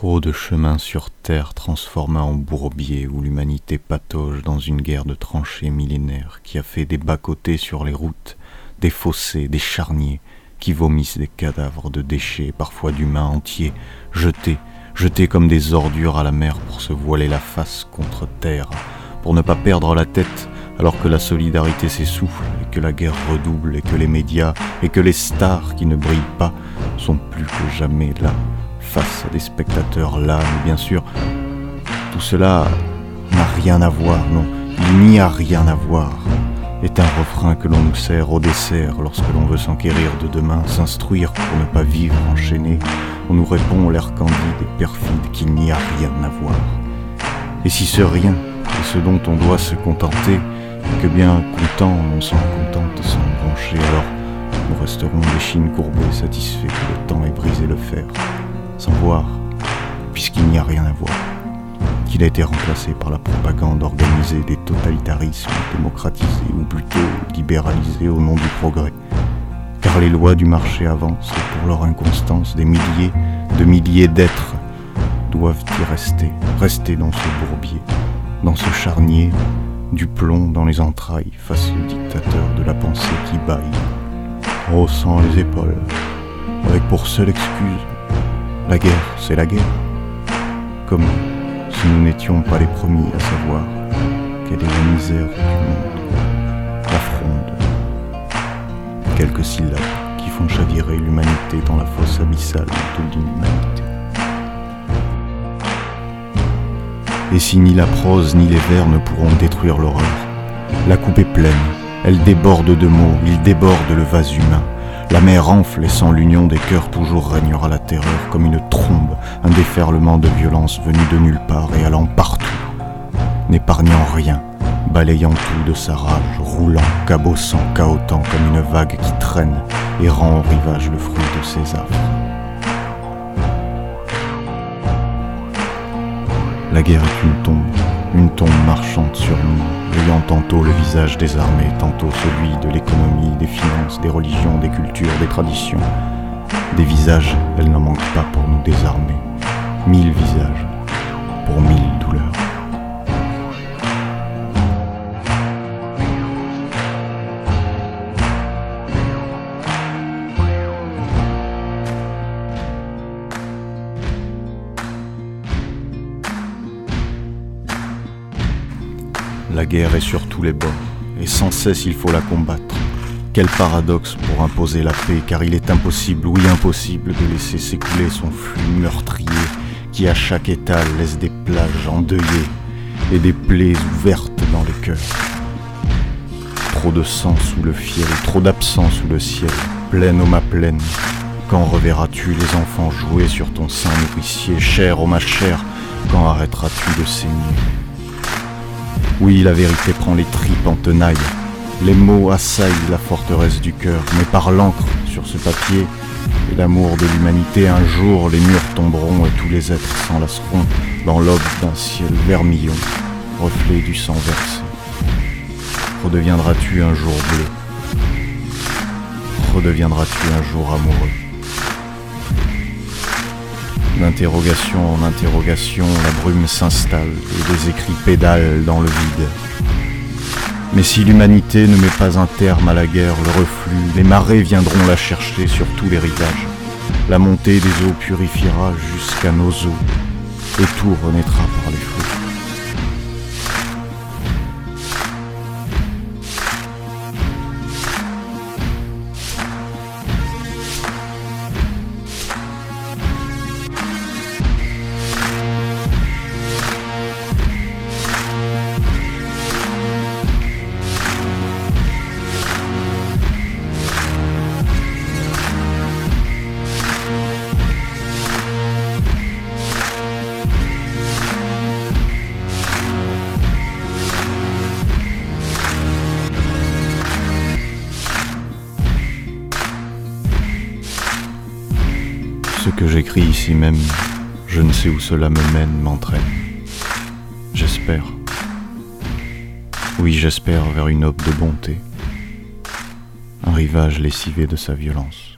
Trop de chemins sur terre transformés en bourbier où l'humanité patauge dans une guerre de tranchées millénaires qui a fait des bas-côtés sur les routes, des fossés, des charniers, qui vomissent des cadavres de déchets, parfois d'humains entiers, jetés, jetés comme des ordures à la mer pour se voiler la face contre terre, pour ne pas perdre la tête alors que la solidarité s'essouffle et que la guerre redouble et que les médias et que les stars qui ne brillent pas sont plus que jamais là face à des spectateurs là, mais bien sûr, tout cela n'a rien à voir, non, il n'y a rien à voir, est un refrain que l'on nous sert au dessert lorsque l'on veut s'enquérir de demain, s'instruire pour ne pas vivre enchaîné. On nous répond l'air candide et perfide qu'il n'y a rien à voir. Et si ce rien est ce dont on doit se contenter, que bien content on s'en contente sans broncher, alors nous resterons des chines courbées, satisfaits que le temps ait brisé le fer sans voir, puisqu'il n'y a rien à voir, qu'il a été remplacé par la propagande organisée des totalitarismes démocratisés ou plutôt libéralisés au nom du progrès. Car les lois du marché avancent et pour leur inconstance, des milliers de milliers d'êtres doivent y rester, rester dans ce bourbier, dans ce charnier, du plomb dans les entrailles face au dictateur de la pensée qui baille, haussant les épaules, avec pour seule excuse la guerre, c'est la guerre. Comme si nous n'étions pas les premiers à savoir quelle est la misère du monde, la fronde, quelques syllabes qui font chavirer l'humanité dans la fosse abyssale de l'inhumanité. Et si ni la prose ni les vers ne pourront détruire l'horreur, la coupe est pleine, elle déborde de mots, il déborde le vase humain. La mer enfle et sans l'union des cœurs toujours régnera la terreur comme une trombe, un déferlement de violence venu de nulle part et allant partout, n'épargnant rien, balayant tout de sa rage, roulant, cabossant, cahotant comme une vague qui traîne et rend au rivage le fruit de ses affres. La guerre est une tombe, une tombe marchante sur tantôt le visage des armées, tantôt celui de l'économie, des finances, des religions, des cultures, des traditions. Des visages, elle n'en manque pas pour nous désarmer. Mille visages, La guerre est sur tous les bords, et sans cesse il faut la combattre. Quel paradoxe pour imposer la paix, car il est impossible, oui impossible, de laisser s'écouler son flux meurtrier, qui à chaque étal laisse des plages endeuillées et des plaies ouvertes dans les cœurs. Trop de sang sous le fiel, trop d'absence sous le ciel, pleine ô ma pleine. Quand reverras-tu les enfants jouer sur ton sein nourricier, cher ô ma chère, quand arrêteras-tu de saigner? Oui, la vérité prend les tripes en tenaille. Les mots assaillent la forteresse du cœur, mais par l'encre sur ce papier et l'amour de l'humanité, un jour les murs tomberont et tous les êtres s'enlaceront dans l'aube d'un ciel vermillon, reflet du sang versé. Redeviendras-tu un jour bleu? Redeviendras-tu un jour amoureux? D'interrogation en interrogation, la brume s'installe et des écrits pédalent dans le vide. Mais si l'humanité ne met pas un terme à la guerre, le reflux, les marées viendront la chercher sur tous les rivages. La montée des eaux purifiera jusqu'à nos eaux, et tout renaîtra par les feux. Ce que j'écris ici même, je ne sais où cela me mène, m'entraîne. J'espère. Oui, j'espère vers une aube de bonté. Un rivage lessivé de sa violence.